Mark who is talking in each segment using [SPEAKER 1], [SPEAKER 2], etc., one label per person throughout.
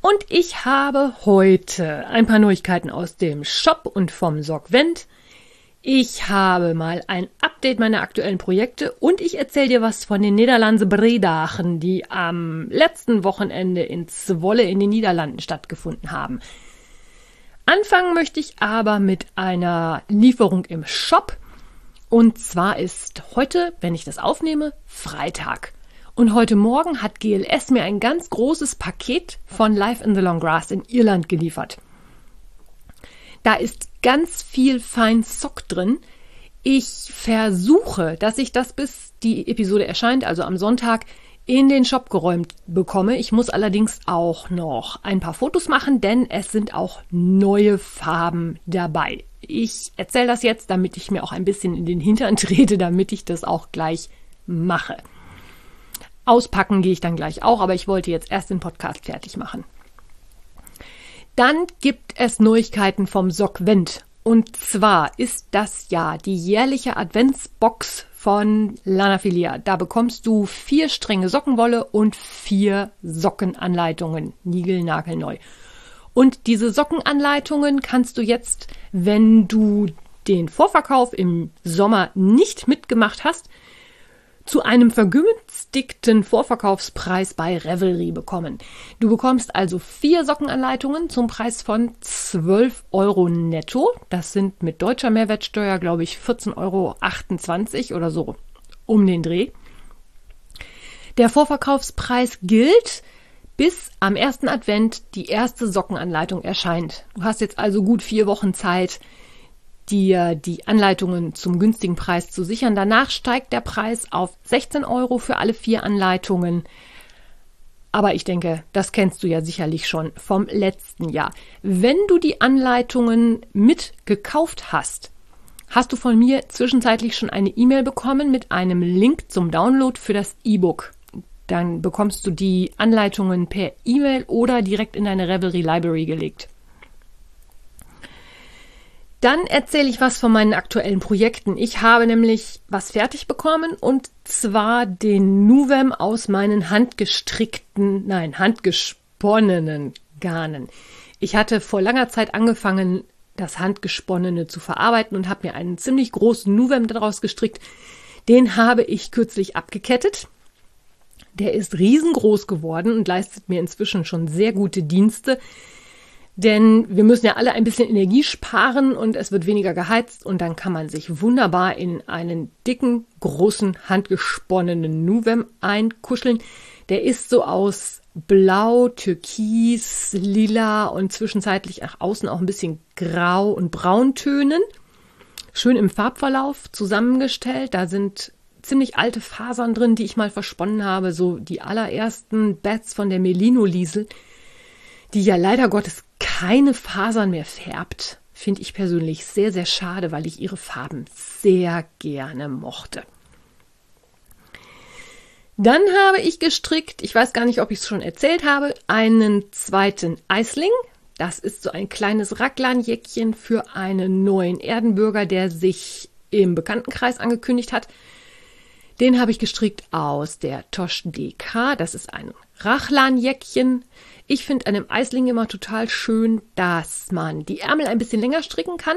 [SPEAKER 1] und ich habe heute ein paar Neuigkeiten aus dem Shop und vom Sorgvent. Ich habe mal ein Update meiner aktuellen Projekte und ich erzähle dir was von den Niederlande Bredachen, die am letzten Wochenende in Zwolle in den Niederlanden stattgefunden haben. Anfangen möchte ich aber mit einer Lieferung im Shop. Und zwar ist heute, wenn ich das aufnehme, Freitag. Und heute Morgen hat GLS mir ein ganz großes Paket von Life in the Long Grass in Irland geliefert. Da ist ganz viel Fein Sock drin. Ich versuche, dass ich das bis die Episode erscheint, also am Sonntag, in den Shop geräumt bekomme. Ich muss allerdings auch noch ein paar Fotos machen, denn es sind auch neue Farben dabei. Ich erzähle das jetzt, damit ich mir auch ein bisschen in den Hintern trete, damit ich das auch gleich mache. Auspacken gehe ich dann gleich auch, aber ich wollte jetzt erst den Podcast fertig machen. Dann gibt es Neuigkeiten vom Sockvent. Und zwar ist das ja die jährliche Adventsbox von Lanafilia. Da bekommst du vier Stränge Sockenwolle und vier Sockenanleitungen, niegelnagelneu. Und diese Sockenanleitungen kannst du jetzt, wenn du den Vorverkauf im Sommer nicht mitgemacht hast, zu einem vergünstigten Vorverkaufspreis bei Revelry bekommen. Du bekommst also vier Sockenanleitungen zum Preis von 12 Euro netto. Das sind mit deutscher Mehrwertsteuer, glaube ich, 14,28 Euro oder so um den Dreh. Der Vorverkaufspreis gilt bis am ersten Advent die erste Sockenanleitung erscheint. Du hast jetzt also gut vier Wochen Zeit, dir die Anleitungen zum günstigen Preis zu sichern. Danach steigt der Preis auf 16 Euro für alle vier Anleitungen. Aber ich denke, das kennst du ja sicherlich schon vom letzten Jahr. Wenn du die Anleitungen mitgekauft hast, hast du von mir zwischenzeitlich schon eine E-Mail bekommen mit einem Link zum Download für das E-Book. Dann bekommst du die Anleitungen per E-Mail oder direkt in deine Revelry Library gelegt. Dann erzähle ich was von meinen aktuellen Projekten. Ich habe nämlich was fertig bekommen und zwar den Nuvem aus meinen handgestrickten, nein, handgesponnenen Garnen. Ich hatte vor langer Zeit angefangen, das Handgesponnene zu verarbeiten und habe mir einen ziemlich großen Nuvem daraus gestrickt. Den habe ich kürzlich abgekettet. Der ist riesengroß geworden und leistet mir inzwischen schon sehr gute Dienste. Denn wir müssen ja alle ein bisschen Energie sparen und es wird weniger geheizt und dann kann man sich wunderbar in einen dicken, großen, handgesponnenen Nuvem einkuscheln. Der ist so aus Blau, Türkis, Lila und zwischenzeitlich nach außen auch ein bisschen Grau und Brauntönen. Schön im Farbverlauf zusammengestellt. Da sind ziemlich alte Fasern drin, die ich mal versponnen habe. So die allerersten Bats von der Melino-Liesel die ja leider Gottes keine Fasern mehr färbt, finde ich persönlich sehr, sehr schade, weil ich ihre Farben sehr gerne mochte. Dann habe ich gestrickt, ich weiß gar nicht, ob ich es schon erzählt habe, einen zweiten Eisling. Das ist so ein kleines Racklanjäckchen für einen neuen Erdenbürger, der sich im Bekanntenkreis angekündigt hat. Den habe ich gestrickt aus der Tosh DK. Das ist ein Rachlanjäckchen. Ich finde an dem Eisling immer total schön, dass man die Ärmel ein bisschen länger stricken kann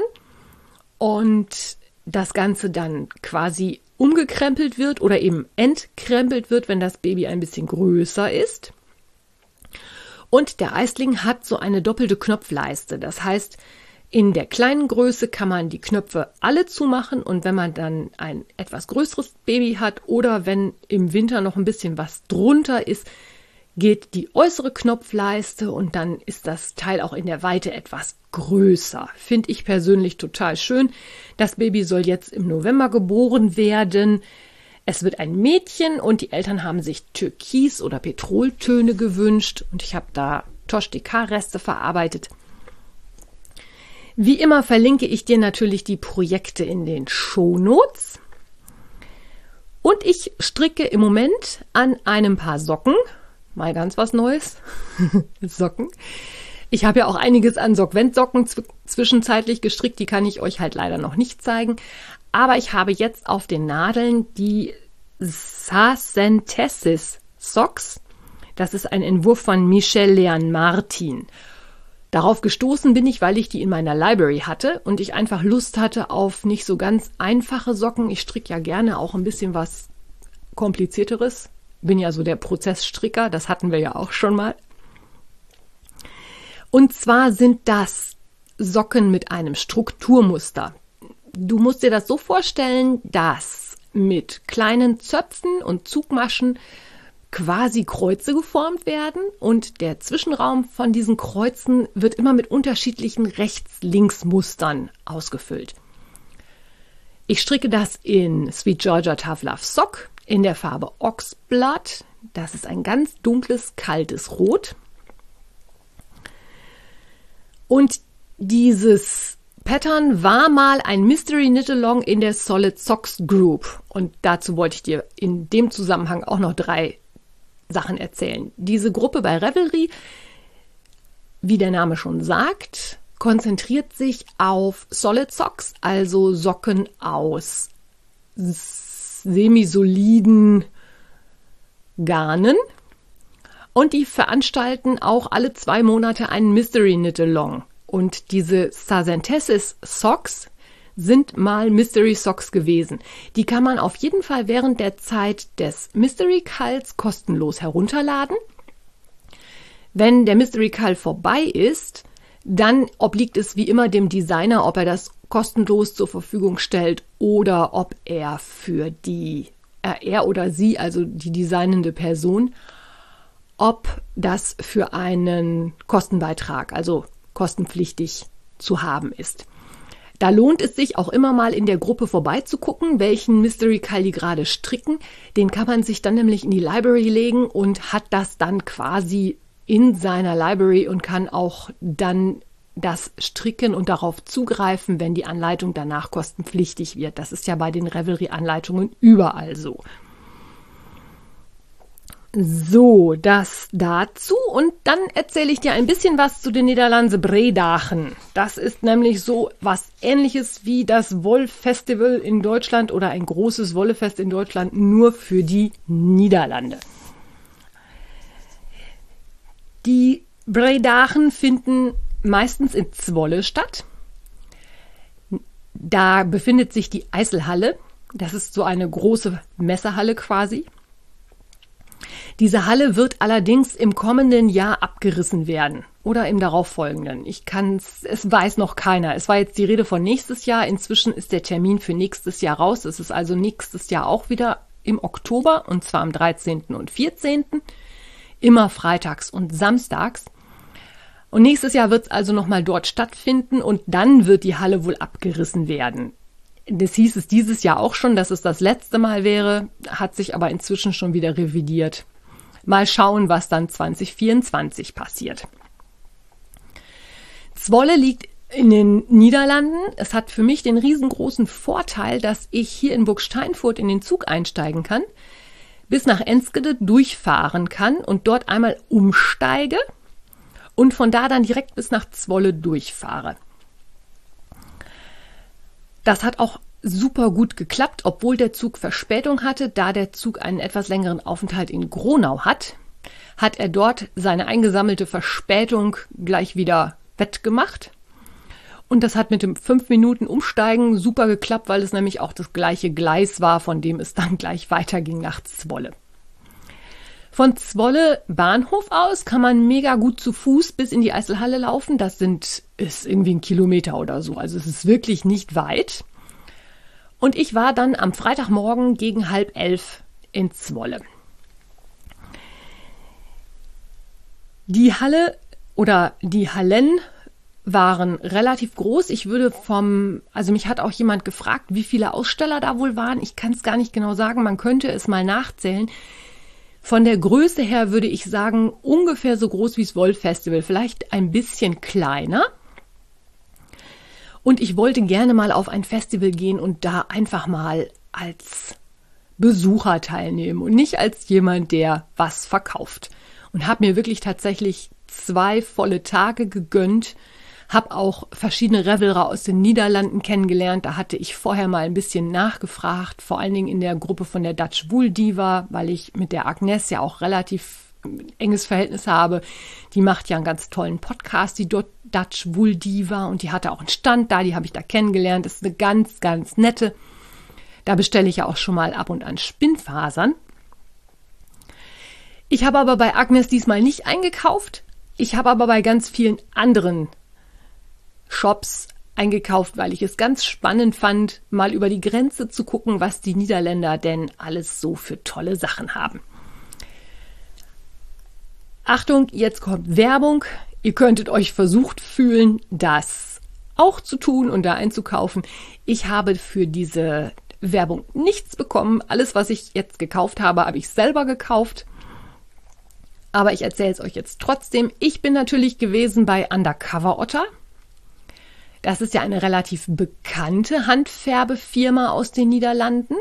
[SPEAKER 1] und das Ganze dann quasi umgekrempelt wird oder eben entkrempelt wird, wenn das Baby ein bisschen größer ist. Und der Eisling hat so eine doppelte Knopfleiste. Das heißt, in der kleinen Größe kann man die Knöpfe alle zumachen und wenn man dann ein etwas größeres Baby hat oder wenn im Winter noch ein bisschen was drunter ist, geht die äußere Knopfleiste und dann ist das Teil auch in der Weite etwas größer. Finde ich persönlich total schön. Das Baby soll jetzt im November geboren werden. Es wird ein Mädchen und die Eltern haben sich Türkis oder Petroltöne gewünscht und ich habe da Tosh-DK-Reste verarbeitet. Wie immer verlinke ich dir natürlich die Projekte in den Shownotes. Und ich stricke im Moment an einem Paar Socken. Mal ganz was Neues. Socken. Ich habe ja auch einiges an Sockvent-Socken zwischenzeitlich gestrickt. Die kann ich euch halt leider noch nicht zeigen. Aber ich habe jetzt auf den Nadeln die Sacentessis Socks. Das ist ein Entwurf von Michel Leon Martin. Darauf gestoßen bin ich, weil ich die in meiner Library hatte und ich einfach Lust hatte auf nicht so ganz einfache Socken. Ich stricke ja gerne auch ein bisschen was komplizierteres. Bin ja so der Prozessstricker, das hatten wir ja auch schon mal. Und zwar sind das Socken mit einem Strukturmuster. Du musst dir das so vorstellen, dass mit kleinen Zöpfen und Zugmaschen quasi Kreuze geformt werden und der Zwischenraum von diesen Kreuzen wird immer mit unterschiedlichen Rechts-Links-Mustern ausgefüllt. Ich stricke das in Sweet Georgia Tough Love Sock in der Farbe Oxblood. Das ist ein ganz dunkles, kaltes Rot. Und dieses Pattern war mal ein Mystery Knit Along in der Solid Socks Group. Und dazu wollte ich dir in dem Zusammenhang auch noch drei Sachen erzählen. Diese Gruppe bei Revelry, wie der Name schon sagt, konzentriert sich auf Solid Socks, also Socken aus semisoliden Garnen. Und die veranstalten auch alle zwei Monate einen Mystery Knit Along. Und diese Sazentessis Socks sind mal Mystery Socks gewesen. Die kann man auf jeden Fall während der Zeit des Mystery Calls kostenlos herunterladen. Wenn der Mystery Call vorbei ist, dann obliegt es wie immer dem Designer, ob er das kostenlos zur Verfügung stellt oder ob er für die, äh, er oder sie, also die designende Person, ob das für einen Kostenbeitrag, also kostenpflichtig zu haben ist. Da lohnt es sich auch immer mal in der Gruppe vorbeizugucken, welchen Mystery die gerade stricken. Den kann man sich dann nämlich in die Library legen und hat das dann quasi in seiner Library und kann auch dann das stricken und darauf zugreifen, wenn die Anleitung danach kostenpflichtig wird. Das ist ja bei den Revelry-Anleitungen überall so. So, das dazu. Und dann erzähle ich dir ein bisschen was zu den Niederlande Bredachen. Das ist nämlich so was ähnliches wie das Wollfestival in Deutschland oder ein großes Wollefest in Deutschland nur für die Niederlande. Die Bredachen finden meistens in Zwolle statt. Da befindet sich die Eiselhalle. Das ist so eine große Messehalle quasi. Diese Halle wird allerdings im kommenden Jahr abgerissen werden oder im darauffolgenden. Ich kann es weiß noch keiner. Es war jetzt die Rede von nächstes Jahr. Inzwischen ist der Termin für nächstes Jahr raus. Es ist also nächstes Jahr auch wieder im Oktober und zwar am 13. und 14. Immer freitags und samstags. Und nächstes Jahr wird es also nochmal dort stattfinden und dann wird die Halle wohl abgerissen werden. Das hieß es dieses Jahr auch schon, dass es das letzte Mal wäre, hat sich aber inzwischen schon wieder revidiert. Mal schauen, was dann 2024 passiert. Zwolle liegt in den Niederlanden. Es hat für mich den riesengroßen Vorteil, dass ich hier in Burg Steinfurt in den Zug einsteigen kann, bis nach Enskede durchfahren kann und dort einmal umsteige und von da dann direkt bis nach Zwolle durchfahre. Das hat auch super gut geklappt, obwohl der Zug Verspätung hatte, da der Zug einen etwas längeren Aufenthalt in Gronau hat, hat er dort seine eingesammelte Verspätung gleich wieder wettgemacht. Und das hat mit dem 5 Minuten Umsteigen super geklappt, weil es nämlich auch das gleiche Gleis war, von dem es dann gleich weiterging nach Zwolle. Von Zwolle Bahnhof aus kann man mega gut zu Fuß bis in die Eiselhalle laufen. Das sind, ist irgendwie ein Kilometer oder so. Also es ist wirklich nicht weit. Und ich war dann am Freitagmorgen gegen halb elf in Zwolle. Die Halle oder die Hallen waren relativ groß. Ich würde vom, also mich hat auch jemand gefragt, wie viele Aussteller da wohl waren. Ich kann es gar nicht genau sagen. Man könnte es mal nachzählen. Von der Größe her würde ich sagen, ungefähr so groß wie das Woll Festival, vielleicht ein bisschen kleiner. Und ich wollte gerne mal auf ein Festival gehen und da einfach mal als Besucher teilnehmen und nicht als jemand, der was verkauft. Und habe mir wirklich tatsächlich zwei volle Tage gegönnt, habe auch verschiedene Revelrer aus den Niederlanden kennengelernt. Da hatte ich vorher mal ein bisschen nachgefragt, vor allen Dingen in der Gruppe von der Dutch Wool Diva, weil ich mit der Agnes ja auch relativ enges Verhältnis habe. Die macht ja einen ganz tollen Podcast, die Dutch Wool Diva, und die hatte auch einen Stand da, die habe ich da kennengelernt. Das ist eine ganz, ganz nette. Da bestelle ich ja auch schon mal ab und an Spinnfasern. Ich habe aber bei Agnes diesmal nicht eingekauft. Ich habe aber bei ganz vielen anderen Shops eingekauft, weil ich es ganz spannend fand, mal über die Grenze zu gucken, was die Niederländer denn alles so für tolle Sachen haben. Achtung, jetzt kommt Werbung. Ihr könntet euch versucht fühlen, das auch zu tun und da einzukaufen. Ich habe für diese Werbung nichts bekommen. Alles, was ich jetzt gekauft habe, habe ich selber gekauft. Aber ich erzähle es euch jetzt trotzdem. Ich bin natürlich gewesen bei Undercover Otter. Das ist ja eine relativ bekannte Handfärbefirma aus den Niederlanden.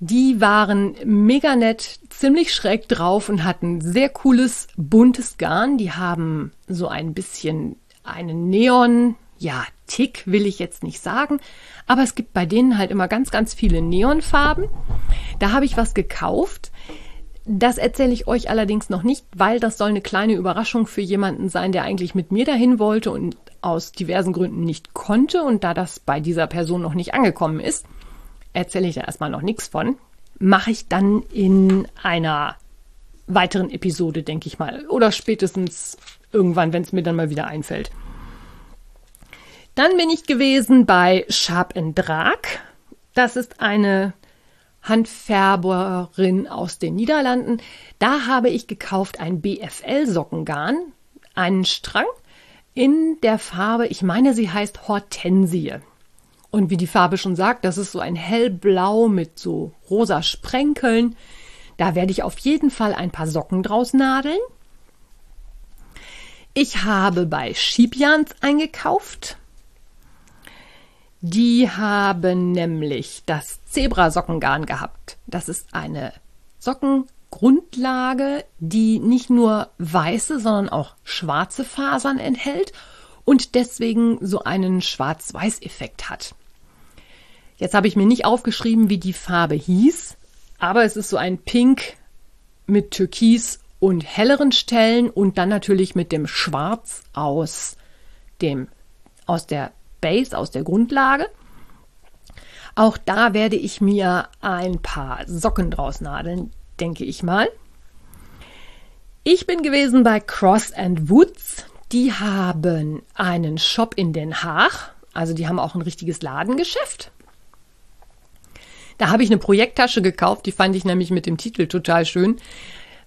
[SPEAKER 1] Die waren mega nett, ziemlich schräg drauf und hatten sehr cooles, buntes Garn. Die haben so ein bisschen einen Neon, ja, Tick will ich jetzt nicht sagen, aber es gibt bei denen halt immer ganz, ganz viele Neonfarben. Da habe ich was gekauft. Das erzähle ich euch allerdings noch nicht, weil das soll eine kleine Überraschung für jemanden sein, der eigentlich mit mir dahin wollte und aus diversen Gründen nicht konnte. Und da das bei dieser Person noch nicht angekommen ist, erzähle ich da erstmal noch nichts von. Mache ich dann in einer weiteren Episode, denke ich mal. Oder spätestens irgendwann, wenn es mir dann mal wieder einfällt. Dann bin ich gewesen bei Sharp Drag. Das ist eine Handfärberin aus den Niederlanden. Da habe ich gekauft ein BFL-Sockengarn, einen Strang in der Farbe, ich meine, sie heißt Hortensie. Und wie die Farbe schon sagt, das ist so ein hellblau mit so rosa Sprenkeln. Da werde ich auf jeden Fall ein paar Socken draus nadeln. Ich habe bei Schiebjans eingekauft. Die haben nämlich das Zebrasockengarn gehabt. Das ist eine Sockengrundlage, die nicht nur weiße, sondern auch schwarze Fasern enthält und deswegen so einen Schwarz-Weiß-Effekt hat. Jetzt habe ich mir nicht aufgeschrieben, wie die Farbe hieß, aber es ist so ein Pink mit Türkis und helleren Stellen und dann natürlich mit dem Schwarz aus dem aus der Base aus der Grundlage. Auch da werde ich mir ein paar Socken draus nadeln, denke ich mal. Ich bin gewesen bei Cross and Woods. Die haben einen Shop in Den Haag. Also die haben auch ein richtiges Ladengeschäft. Da habe ich eine Projekttasche gekauft, die fand ich nämlich mit dem Titel total schön.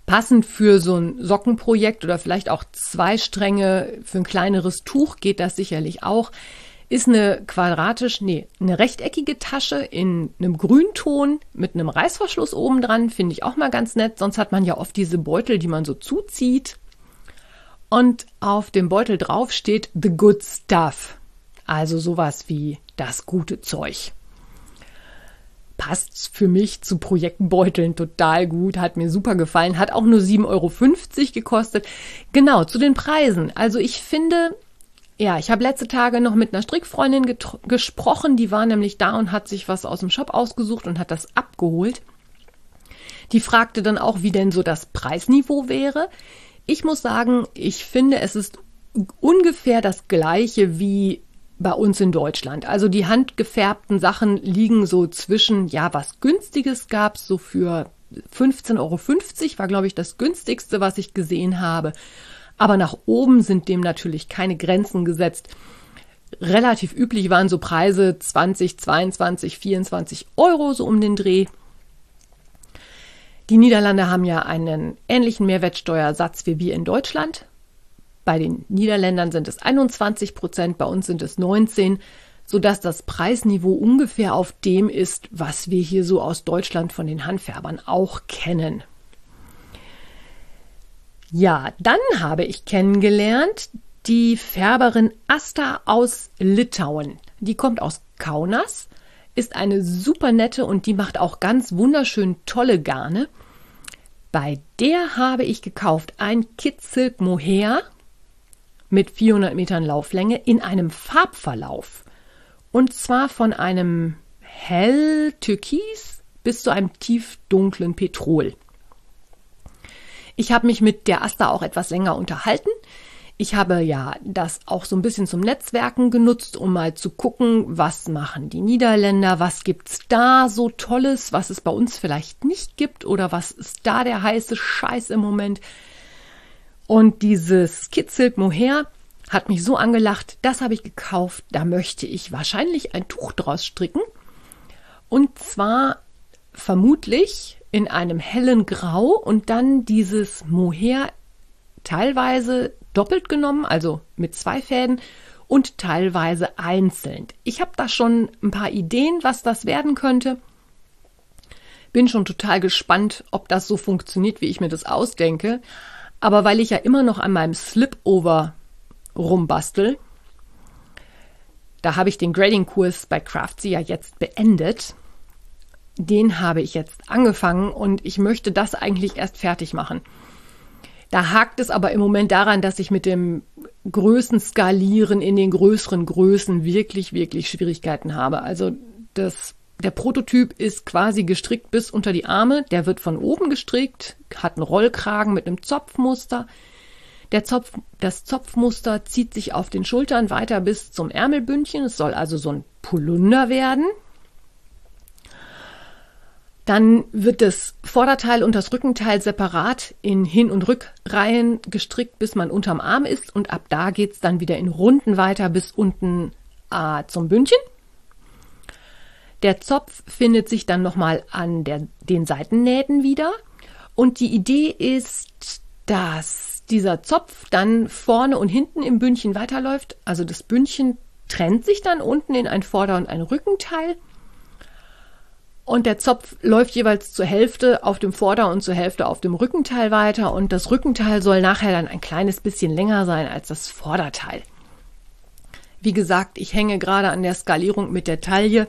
[SPEAKER 1] Passend für so ein Sockenprojekt oder vielleicht auch zwei Stränge für ein kleineres Tuch geht das sicherlich auch ist eine quadratisch, nee, eine rechteckige Tasche in einem Grünton mit einem Reißverschluss oben dran, finde ich auch mal ganz nett. Sonst hat man ja oft diese Beutel, die man so zuzieht. Und auf dem Beutel drauf steht The Good Stuff. Also sowas wie das gute Zeug. Passt für mich zu Projektbeuteln total gut, hat mir super gefallen, hat auch nur 7,50 Euro gekostet. Genau, zu den Preisen. Also ich finde, ja, ich habe letzte Tage noch mit einer Strickfreundin gesprochen, die war nämlich da und hat sich was aus dem Shop ausgesucht und hat das abgeholt. Die fragte dann auch, wie denn so das Preisniveau wäre. Ich muss sagen, ich finde, es ist ungefähr das gleiche wie bei uns in Deutschland. Also die handgefärbten Sachen liegen so zwischen, ja, was günstiges gab's so für 15,50 Euro war, glaube ich, das günstigste, was ich gesehen habe. Aber nach oben sind dem natürlich keine Grenzen gesetzt. Relativ üblich waren so Preise 20, 22, 24 Euro so um den Dreh. Die Niederlande haben ja einen ähnlichen Mehrwertsteuersatz wie wir in Deutschland. Bei den Niederländern sind es 21 Prozent, bei uns sind es 19, sodass das Preisniveau ungefähr auf dem ist, was wir hier so aus Deutschland von den Handfärbern auch kennen. Ja, dann habe ich kennengelernt die Färberin Asta aus Litauen. Die kommt aus Kaunas, ist eine super nette und die macht auch ganz wunderschön tolle Garne. Bei der habe ich gekauft ein Kit Silk Mohair mit 400 Metern Lauflänge in einem Farbverlauf. Und zwar von einem hell Türkis bis zu einem tiefdunklen Petrol. Ich habe mich mit der Asta auch etwas länger unterhalten. Ich habe ja das auch so ein bisschen zum Netzwerken genutzt, um mal zu gucken, was machen die Niederländer, was gibt's da so Tolles, was es bei uns vielleicht nicht gibt oder was ist da der heiße Scheiß im Moment. Und dieses Kitzelt Mohair hat mich so angelacht, das habe ich gekauft, da möchte ich wahrscheinlich ein Tuch draus stricken. Und zwar vermutlich in einem hellen Grau und dann dieses Mohair teilweise doppelt genommen, also mit zwei Fäden und teilweise einzeln. Ich habe da schon ein paar Ideen, was das werden könnte. Bin schon total gespannt, ob das so funktioniert, wie ich mir das ausdenke. Aber weil ich ja immer noch an meinem Slipover rumbastel, da habe ich den Grading-Kurs bei Craftsy ja jetzt beendet den habe ich jetzt angefangen und ich möchte das eigentlich erst fertig machen. Da hakt es aber im Moment daran, dass ich mit dem Größenskalieren in den größeren Größen wirklich, wirklich Schwierigkeiten habe. Also das, der Prototyp ist quasi gestrickt bis unter die Arme. Der wird von oben gestrickt, hat einen Rollkragen mit einem Zopfmuster. Der Zopf, das Zopfmuster zieht sich auf den Schultern weiter bis zum Ärmelbündchen. Es soll also so ein Polunder werden. Dann wird das Vorderteil und das Rückenteil separat in Hin- und Rückreihen gestrickt, bis man unterm Arm ist. Und ab da geht es dann wieder in Runden weiter bis unten äh, zum Bündchen. Der Zopf findet sich dann nochmal an der, den Seitennähten wieder. Und die Idee ist, dass dieser Zopf dann vorne und hinten im Bündchen weiterläuft. Also das Bündchen trennt sich dann unten in ein Vorder- und ein Rückenteil und der Zopf läuft jeweils zur Hälfte auf dem Vorder- und zur Hälfte auf dem Rückenteil weiter und das Rückenteil soll nachher dann ein kleines bisschen länger sein als das Vorderteil. Wie gesagt, ich hänge gerade an der Skalierung mit der Taille.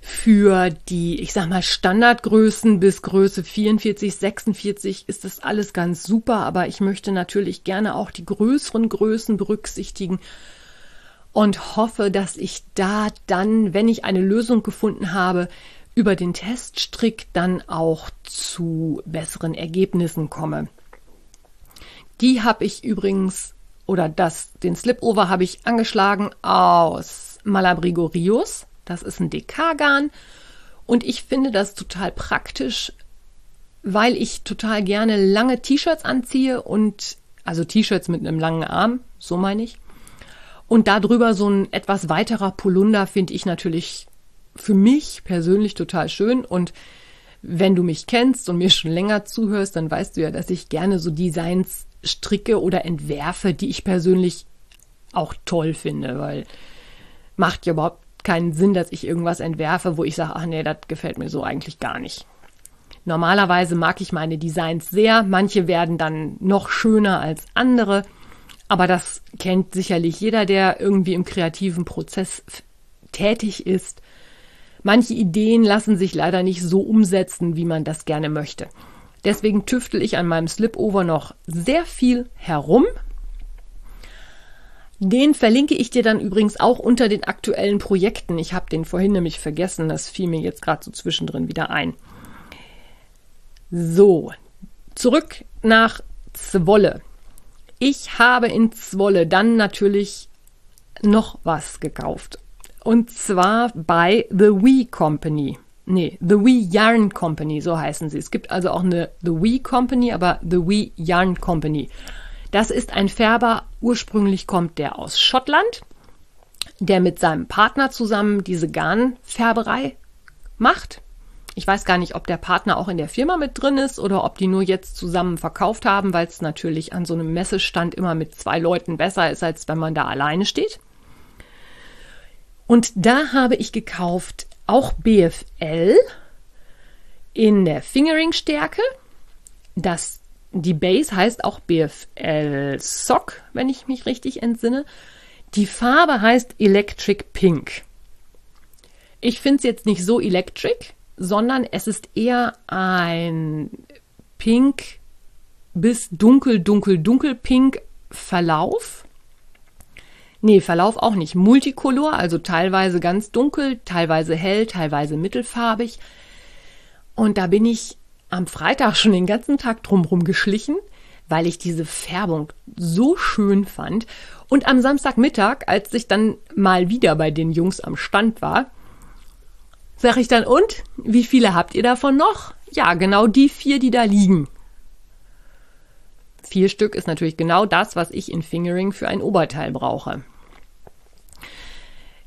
[SPEAKER 1] Für die, ich sag mal, Standardgrößen bis Größe 44, 46 ist das alles ganz super, aber ich möchte natürlich gerne auch die größeren Größen berücksichtigen und hoffe, dass ich da dann, wenn ich eine Lösung gefunden habe, über den Teststrick dann auch zu besseren Ergebnissen komme. Die habe ich übrigens, oder das, den Slipover habe ich angeschlagen aus Malabrigo Rios. Das ist ein DK-Garn. Und ich finde das total praktisch, weil ich total gerne lange T-Shirts anziehe und also T-Shirts mit einem langen Arm, so meine ich. Und darüber so ein etwas weiterer Polunder finde ich natürlich für mich persönlich total schön und wenn du mich kennst und mir schon länger zuhörst, dann weißt du ja, dass ich gerne so Designs stricke oder entwerfe, die ich persönlich auch toll finde, weil macht ja überhaupt keinen Sinn, dass ich irgendwas entwerfe, wo ich sage, ach nee, das gefällt mir so eigentlich gar nicht. Normalerweise mag ich meine Designs sehr, manche werden dann noch schöner als andere, aber das kennt sicherlich jeder, der irgendwie im kreativen Prozess tätig ist. Manche Ideen lassen sich leider nicht so umsetzen, wie man das gerne möchte. Deswegen tüftel ich an meinem Slipover noch sehr viel herum. Den verlinke ich dir dann übrigens auch unter den aktuellen Projekten. Ich habe den vorhin nämlich vergessen, das fiel mir jetzt gerade so zwischendrin wieder ein. So, zurück nach Zwolle. Ich habe in Zwolle dann natürlich noch was gekauft. Und zwar bei The Wee Company. Nee, The Wee Yarn Company, so heißen sie. Es gibt also auch eine The Wee Company, aber The Wee Yarn Company. Das ist ein Färber, ursprünglich kommt der aus Schottland, der mit seinem Partner zusammen diese Garnfärberei macht. Ich weiß gar nicht, ob der Partner auch in der Firma mit drin ist oder ob die nur jetzt zusammen verkauft haben, weil es natürlich an so einem Messestand immer mit zwei Leuten besser ist, als wenn man da alleine steht. Und da habe ich gekauft auch BFL in der Fingering-Stärke. Das die Base heißt auch BFL Sock, wenn ich mich richtig entsinne. Die Farbe heißt Electric Pink. Ich finde es jetzt nicht so electric, sondern es ist eher ein Pink bis dunkel, dunkel, dunkel Pink Verlauf. Nee, Verlauf auch nicht. Multicolor, also teilweise ganz dunkel, teilweise hell, teilweise mittelfarbig. Und da bin ich am Freitag schon den ganzen Tag drumherum geschlichen, weil ich diese Färbung so schön fand. Und am Samstagmittag, als ich dann mal wieder bei den Jungs am Stand war, sag ich dann, und? Wie viele habt ihr davon noch? Ja, genau die vier, die da liegen. Vier Stück ist natürlich genau das, was ich in Fingering für ein Oberteil brauche.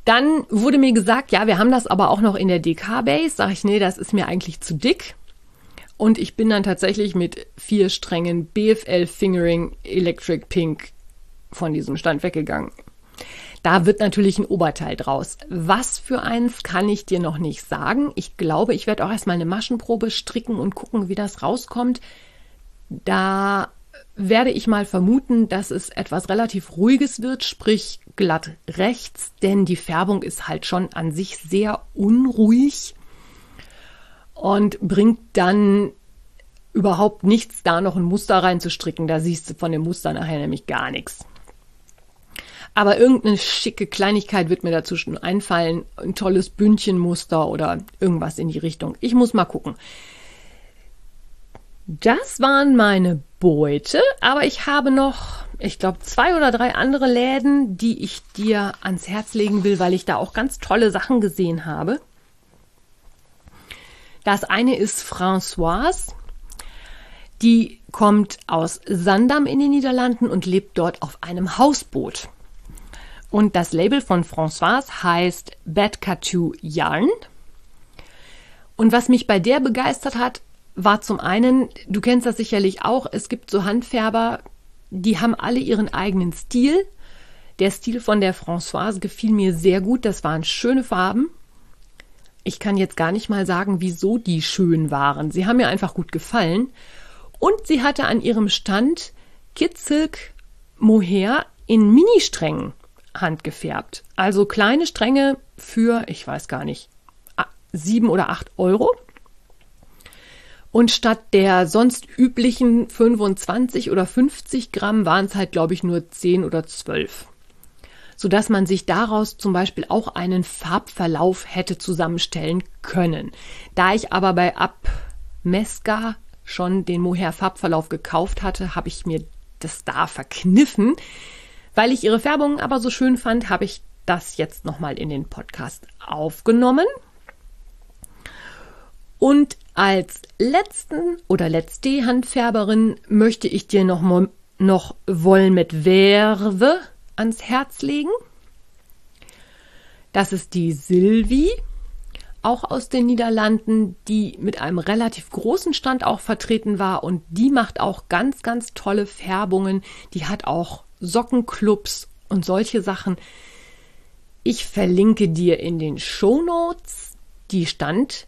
[SPEAKER 1] Dann wurde mir gesagt, ja, wir haben das aber auch noch in der DK-Base. Sag ich, nee, das ist mir eigentlich zu dick. Und ich bin dann tatsächlich mit vier Strängen BFL Fingering Electric Pink von diesem Stand weggegangen. Da wird natürlich ein Oberteil draus. Was für eins kann ich dir noch nicht sagen. Ich glaube, ich werde auch erstmal eine Maschenprobe stricken und gucken, wie das rauskommt. Da werde ich mal vermuten, dass es etwas relativ Ruhiges wird, sprich glatt rechts, denn die Färbung ist halt schon an sich sehr unruhig und bringt dann überhaupt nichts, da noch ein Muster reinzustricken. Da siehst du von dem Muster nachher nämlich gar nichts. Aber irgendeine schicke Kleinigkeit wird mir dazwischen einfallen. Ein tolles Bündchenmuster oder irgendwas in die Richtung. Ich muss mal gucken. Das waren meine Beute, aber ich habe noch, ich glaube, zwei oder drei andere Läden, die ich dir ans Herz legen will, weil ich da auch ganz tolle Sachen gesehen habe. Das eine ist Françoise. Die kommt aus Sandam in den Niederlanden und lebt dort auf einem Hausboot. Und das Label von Françoise heißt Bad Catoo Yarn. Und was mich bei der begeistert hat, war zum einen, du kennst das sicherlich auch, es gibt so Handfärber, die haben alle ihren eigenen Stil. Der Stil von der Françoise gefiel mir sehr gut, das waren schöne Farben. Ich kann jetzt gar nicht mal sagen, wieso die schön waren. Sie haben mir einfach gut gefallen. Und sie hatte an ihrem Stand Kitzilk Mohair in Ministrängen handgefärbt. Also kleine Stränge für, ich weiß gar nicht, sieben oder acht Euro. Und statt der sonst üblichen 25 oder 50 Gramm waren es halt, glaube ich, nur 10 oder 12. Sodass man sich daraus zum Beispiel auch einen Farbverlauf hätte zusammenstellen können. Da ich aber bei Abmesca schon den Mohair Farbverlauf gekauft hatte, habe ich mir das da verkniffen. Weil ich ihre Färbungen aber so schön fand, habe ich das jetzt nochmal in den Podcast aufgenommen. Und als letzten oder letzte Handfärberin möchte ich dir noch, noch Wollen mit Verve ans Herz legen. Das ist die Sylvie, auch aus den Niederlanden, die mit einem relativ großen Stand auch vertreten war und die macht auch ganz, ganz tolle Färbungen. Die hat auch Sockenclubs und solche Sachen. Ich verlinke dir in den Show Notes die Stand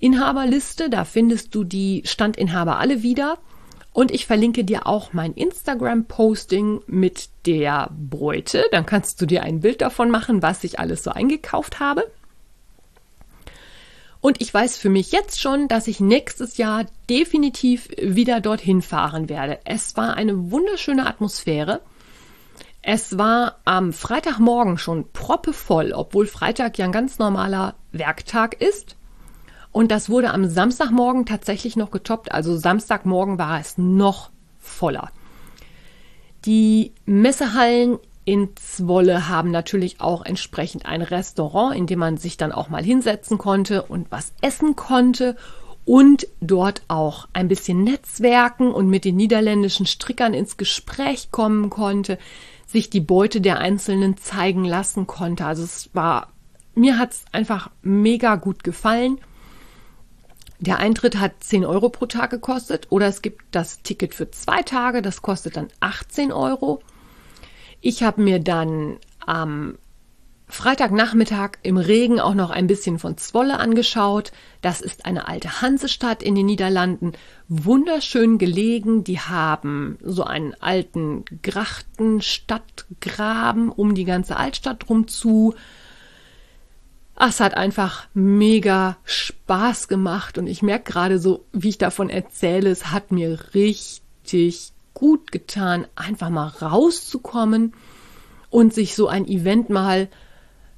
[SPEAKER 1] Inhaberliste. Da findest du die Standinhaber alle wieder. Und ich verlinke dir auch mein Instagram-Posting mit der Beute. Dann kannst du dir ein Bild davon machen, was ich alles so eingekauft habe. Und ich weiß für mich jetzt schon, dass ich nächstes Jahr definitiv wieder dorthin fahren werde. Es war eine wunderschöne Atmosphäre. Es war am Freitagmorgen schon proppevoll, obwohl Freitag ja ein ganz normaler Werktag ist. Und das wurde am Samstagmorgen tatsächlich noch getoppt. Also Samstagmorgen war es noch voller. Die Messehallen in Zwolle haben natürlich auch entsprechend ein Restaurant, in dem man sich dann auch mal hinsetzen konnte und was essen konnte und dort auch ein bisschen netzwerken und mit den niederländischen Strickern ins Gespräch kommen konnte, sich die Beute der Einzelnen zeigen lassen konnte. Also es war, mir hat es einfach mega gut gefallen. Der Eintritt hat 10 Euro pro Tag gekostet oder es gibt das Ticket für zwei Tage, das kostet dann 18 Euro. Ich habe mir dann am Freitagnachmittag im Regen auch noch ein bisschen von Zwolle angeschaut. Das ist eine alte Hansestadt in den Niederlanden. Wunderschön gelegen. Die haben so einen alten Grachtenstadtgraben um die ganze Altstadt drum zu. Es hat einfach mega Spaß gemacht und ich merke gerade so, wie ich davon erzähle, es hat mir richtig gut getan, einfach mal rauszukommen und sich so ein Event mal,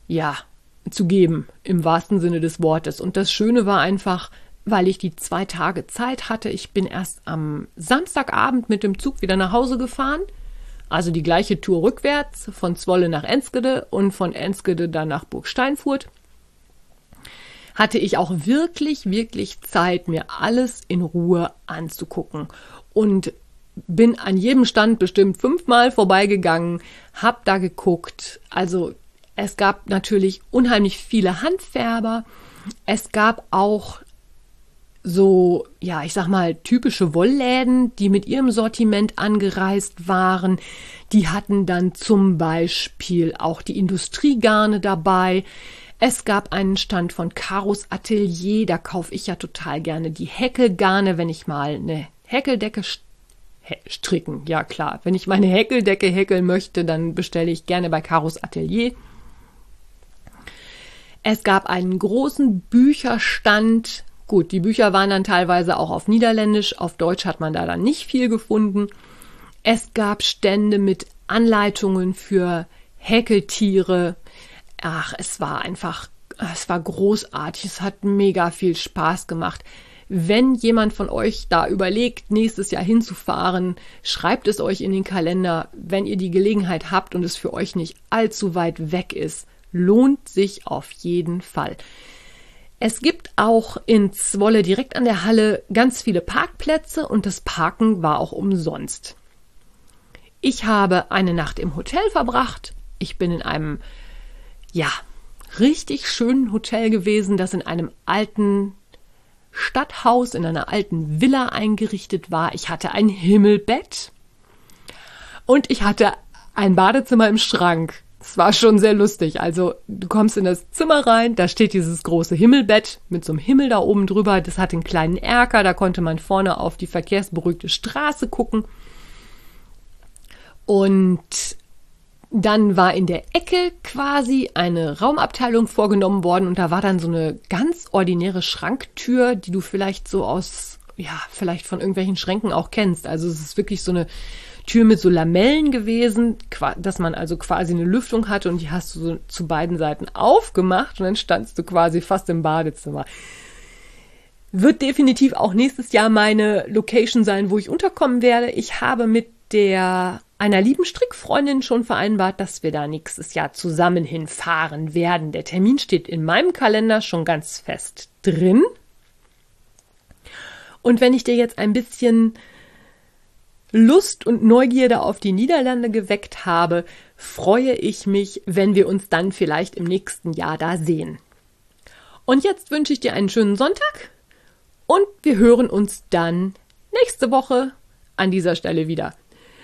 [SPEAKER 1] ja, zu geben, im wahrsten Sinne des Wortes. Und das Schöne war einfach, weil ich die zwei Tage Zeit hatte. Ich bin erst am Samstagabend mit dem Zug wieder nach Hause gefahren. Also die gleiche Tour rückwärts von Zwolle nach Enskede und von Enskede dann nach Burg Steinfurt hatte ich auch wirklich, wirklich Zeit, mir alles in Ruhe anzugucken. Und bin an jedem Stand bestimmt fünfmal vorbeigegangen, hab da geguckt. Also es gab natürlich unheimlich viele Handfärber. Es gab auch so, ja, ich sag mal, typische Wollläden, die mit ihrem Sortiment angereist waren. Die hatten dann zum Beispiel auch die Industriegarne dabei. Es gab einen Stand von Karos Atelier, da kaufe ich ja total gerne die Häkelgarne, wenn ich mal eine Häkeldecke stricken. Ja klar, wenn ich meine Häkeldecke häkeln möchte, dann bestelle ich gerne bei Karos Atelier. Es gab einen großen Bücherstand. Gut, die Bücher waren dann teilweise auch auf Niederländisch, auf Deutsch hat man da dann nicht viel gefunden. Es gab Stände mit Anleitungen für Häkeltiere, ach, es war einfach, es war großartig, es hat mega viel Spaß gemacht. Wenn jemand von euch da überlegt, nächstes Jahr hinzufahren, schreibt es euch in den Kalender, wenn ihr die Gelegenheit habt und es für euch nicht allzu weit weg ist. Lohnt sich auf jeden Fall. Es gibt auch in Zwolle direkt an der Halle ganz viele Parkplätze und das Parken war auch umsonst. Ich habe eine Nacht im Hotel verbracht. Ich bin in einem ja, richtig schönen Hotel gewesen, das in einem alten Stadthaus, in einer alten Villa eingerichtet war. Ich hatte ein Himmelbett und ich hatte ein Badezimmer im Schrank. Es war schon sehr lustig. Also du kommst in das Zimmer rein, da steht dieses große Himmelbett mit so einem Himmel da oben drüber. Das hat einen kleinen Erker, da konnte man vorne auf die verkehrsberuhigte Straße gucken. Und dann war in der Ecke quasi eine Raumabteilung vorgenommen worden und da war dann so eine ganz ordinäre Schranktür, die du vielleicht so aus, ja, vielleicht von irgendwelchen Schränken auch kennst. Also es ist wirklich so eine Tür mit so Lamellen gewesen, dass man also quasi eine Lüftung hatte und die hast du so zu beiden Seiten aufgemacht und dann standst du quasi fast im Badezimmer. Wird definitiv auch nächstes Jahr meine Location sein, wo ich unterkommen werde. Ich habe mit der einer lieben Strickfreundin schon vereinbart, dass wir da nächstes Jahr zusammen hinfahren werden. Der Termin steht in meinem Kalender schon ganz fest drin. Und wenn ich dir jetzt ein bisschen Lust und Neugierde auf die Niederlande geweckt habe, freue ich mich, wenn wir uns dann vielleicht im nächsten Jahr da sehen. Und jetzt wünsche ich dir einen schönen Sonntag und wir hören uns dann nächste Woche an dieser Stelle wieder.